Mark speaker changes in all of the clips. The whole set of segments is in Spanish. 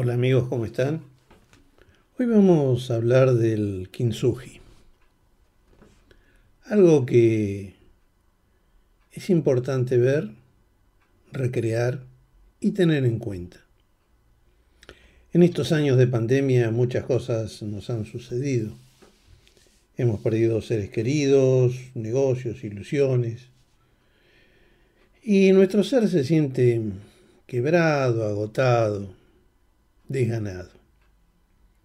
Speaker 1: Hola amigos, ¿cómo están? Hoy vamos a hablar del kintsugi. Algo que es importante ver, recrear y tener en cuenta. En estos años de pandemia muchas cosas nos han sucedido. Hemos perdido seres queridos, negocios, ilusiones. Y nuestro ser se siente quebrado, agotado, desganado.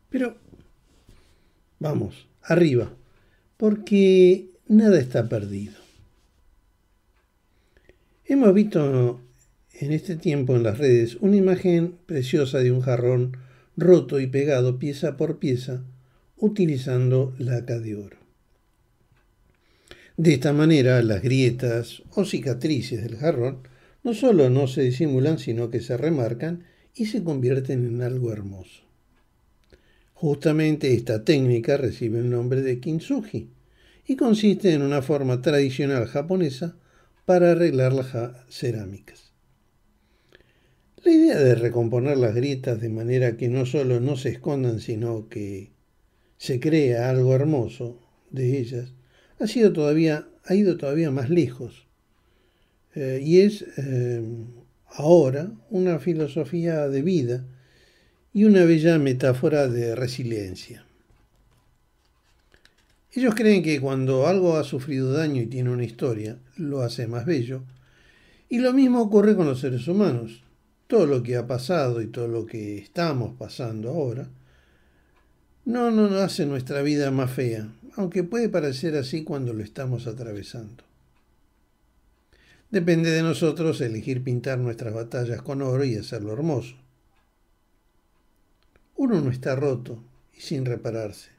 Speaker 1: Pero vamos, arriba, porque nada está perdido. Hemos visto en este tiempo en las redes una imagen preciosa de un jarrón roto y pegado pieza por pieza utilizando laca de oro. De esta manera las grietas o cicatrices del jarrón no solo no se disimulan, sino que se remarcan y se convierten en algo hermoso. Justamente esta técnica recibe el nombre de kintsugi y consiste en una forma tradicional japonesa para arreglar las cerámicas. La idea de recomponer las grietas de manera que no solo no se escondan, sino que se crea algo hermoso de ellas, ha, sido todavía, ha ido todavía más lejos. Eh, y es eh, ahora una filosofía de vida y una bella metáfora de resiliencia. Ellos creen que cuando algo ha sufrido daño y tiene una historia, lo hace más bello. Y lo mismo ocurre con los seres humanos. Todo lo que ha pasado y todo lo que estamos pasando ahora no nos hace nuestra vida más fea, aunque puede parecer así cuando lo estamos atravesando. Depende de nosotros elegir pintar nuestras batallas con oro y hacerlo hermoso. Uno no está roto y sin repararse.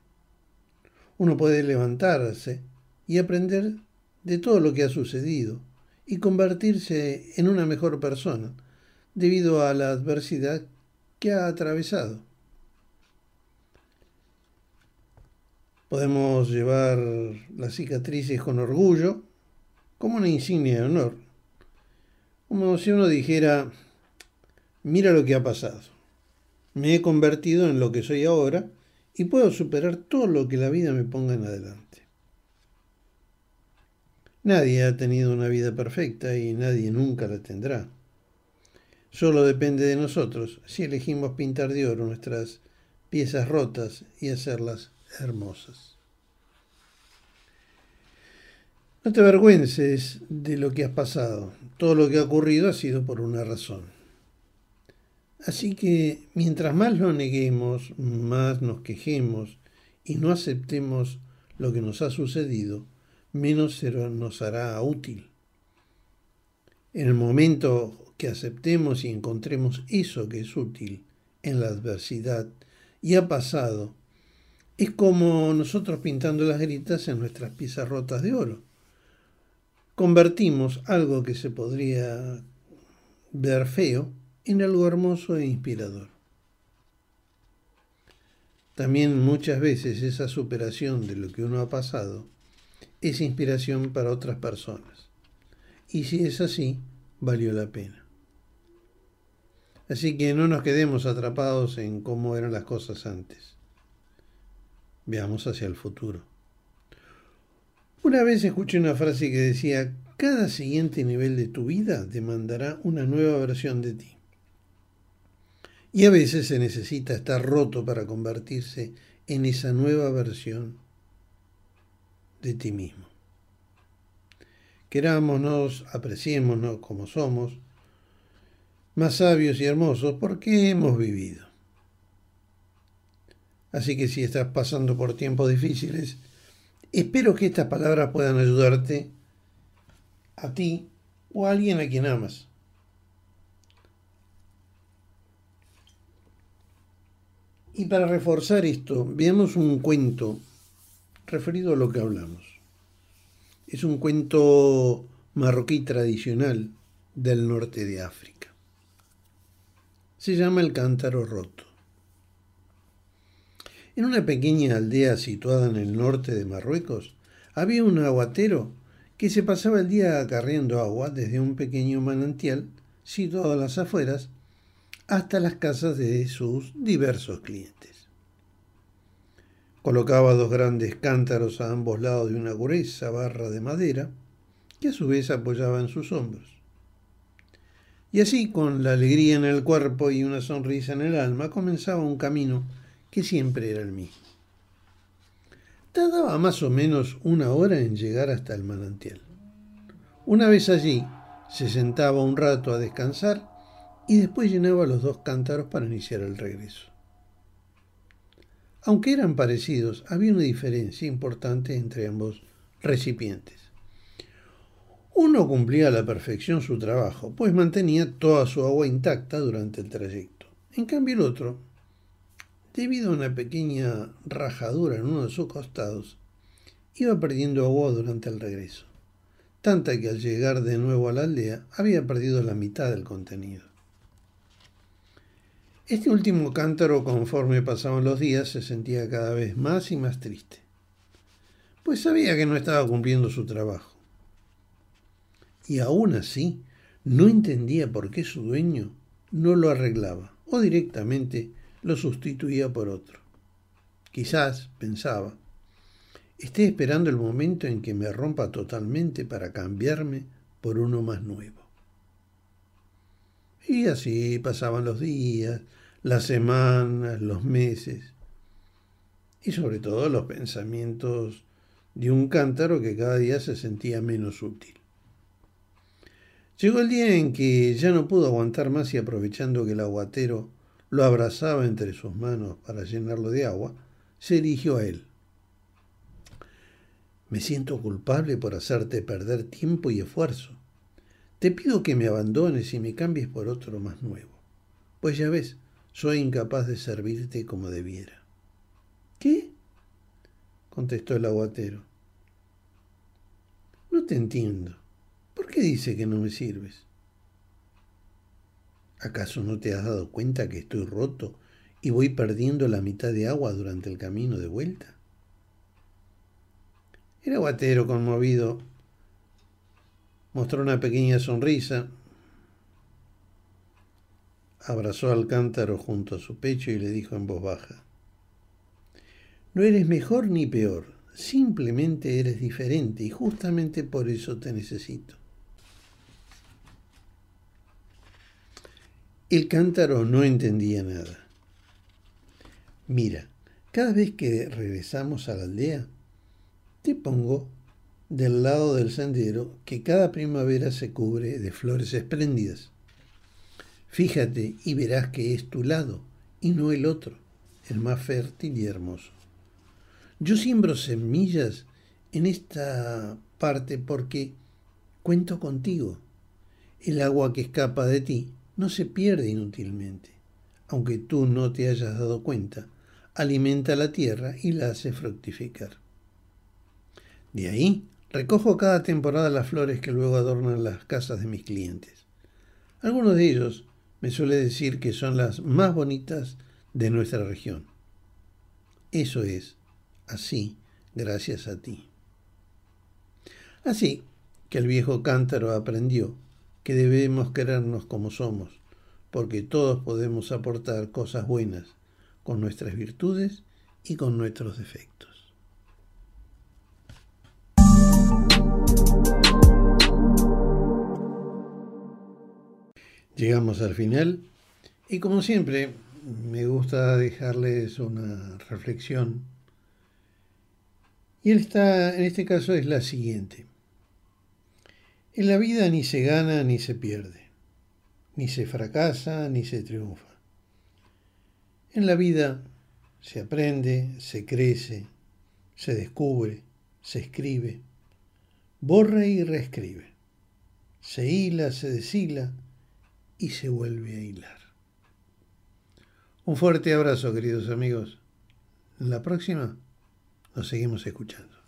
Speaker 1: Uno puede levantarse y aprender de todo lo que ha sucedido y convertirse en una mejor persona debido a la adversidad que ha atravesado. Podemos llevar las cicatrices con orgullo como una insignia de honor. Como si uno dijera, mira lo que ha pasado. Me he convertido en lo que soy ahora y puedo superar todo lo que la vida me ponga en adelante. Nadie ha tenido una vida perfecta y nadie nunca la tendrá. Solo depende de nosotros si elegimos pintar de oro nuestras piezas rotas y hacerlas hermosas. No te avergüences de lo que has pasado. Todo lo que ha ocurrido ha sido por una razón. Así que mientras más lo neguemos, más nos quejemos y no aceptemos lo que nos ha sucedido, menos nos hará útil. En el momento que aceptemos y encontremos eso que es útil en la adversidad y ha pasado, es como nosotros pintando las gritas en nuestras piezas rotas de oro convertimos algo que se podría ver feo en algo hermoso e inspirador. También muchas veces esa superación de lo que uno ha pasado es inspiración para otras personas. Y si es así, valió la pena. Así que no nos quedemos atrapados en cómo eran las cosas antes. Veamos hacia el futuro. Una vez escuché una frase que decía, cada siguiente nivel de tu vida demandará una nueva versión de ti. Y a veces se necesita estar roto para convertirse en esa nueva versión de ti mismo. Querámonos, apreciémonos como somos, más sabios y hermosos porque hemos vivido. Así que si estás pasando por tiempos difíciles, Espero que estas palabras puedan ayudarte a ti o a alguien a quien amas. Y para reforzar esto, veamos un cuento referido a lo que hablamos. Es un cuento marroquí tradicional del norte de África. Se llama El cántaro roto. En una pequeña aldea situada en el norte de Marruecos, había un aguatero que se pasaba el día acarreando agua desde un pequeño manantial situado a las afueras hasta las casas de sus diversos clientes. Colocaba dos grandes cántaros a ambos lados de una gruesa barra de madera que a su vez apoyaba en sus hombros. Y así, con la alegría en el cuerpo y una sonrisa en el alma, comenzaba un camino que siempre era el mismo. Tardaba más o menos una hora en llegar hasta el manantial. Una vez allí, se sentaba un rato a descansar y después llenaba los dos cántaros para iniciar el regreso. Aunque eran parecidos, había una diferencia importante entre ambos recipientes. Uno cumplía a la perfección su trabajo, pues mantenía toda su agua intacta durante el trayecto. En cambio el otro, debido a una pequeña rajadura en uno de sus costados, iba perdiendo agua durante el regreso, tanta que al llegar de nuevo a la aldea había perdido la mitad del contenido. Este último cántaro, conforme pasaban los días, se sentía cada vez más y más triste, pues sabía que no estaba cumpliendo su trabajo y aún así no entendía por qué su dueño no lo arreglaba o directamente lo sustituía por otro. Quizás, pensaba, esté esperando el momento en que me rompa totalmente para cambiarme por uno más nuevo. Y así pasaban los días, las semanas, los meses, y sobre todo los pensamientos de un cántaro que cada día se sentía menos útil. Llegó el día en que ya no pudo aguantar más y aprovechando que el aguatero lo abrazaba entre sus manos para llenarlo de agua, se dirigió a él. Me siento culpable por hacerte perder tiempo y esfuerzo. Te pido que me abandones y me cambies por otro más nuevo. Pues ya ves, soy incapaz de servirte como debiera. ¿Qué? contestó el aguatero. No te entiendo. ¿Por qué dice que no me sirves? ¿Acaso no te has dado cuenta que estoy roto y voy perdiendo la mitad de agua durante el camino de vuelta? El aguatero, conmovido, mostró una pequeña sonrisa, abrazó al cántaro junto a su pecho y le dijo en voz baja, No eres mejor ni peor, simplemente eres diferente y justamente por eso te necesito. El cántaro no entendía nada. Mira, cada vez que regresamos a la aldea, te pongo del lado del sendero que cada primavera se cubre de flores espléndidas. Fíjate y verás que es tu lado y no el otro, el más fértil y hermoso. Yo siembro semillas en esta parte porque cuento contigo. El agua que escapa de ti no se pierde inútilmente. Aunque tú no te hayas dado cuenta, alimenta la tierra y la hace fructificar. De ahí recojo cada temporada las flores que luego adornan las casas de mis clientes. Algunos de ellos me suele decir que son las más bonitas de nuestra región. Eso es así gracias a ti. Así que el viejo cántaro aprendió que debemos querernos como somos, porque todos podemos aportar cosas buenas con nuestras virtudes y con nuestros defectos. Llegamos al final y como siempre me gusta dejarles una reflexión y esta, en este caso es la siguiente. En la vida ni se gana ni se pierde, ni se fracasa ni se triunfa. En la vida se aprende, se crece, se descubre, se escribe, borra y reescribe, se hila, se deshila y se vuelve a hilar. Un fuerte abrazo, queridos amigos. En la próxima nos seguimos escuchando.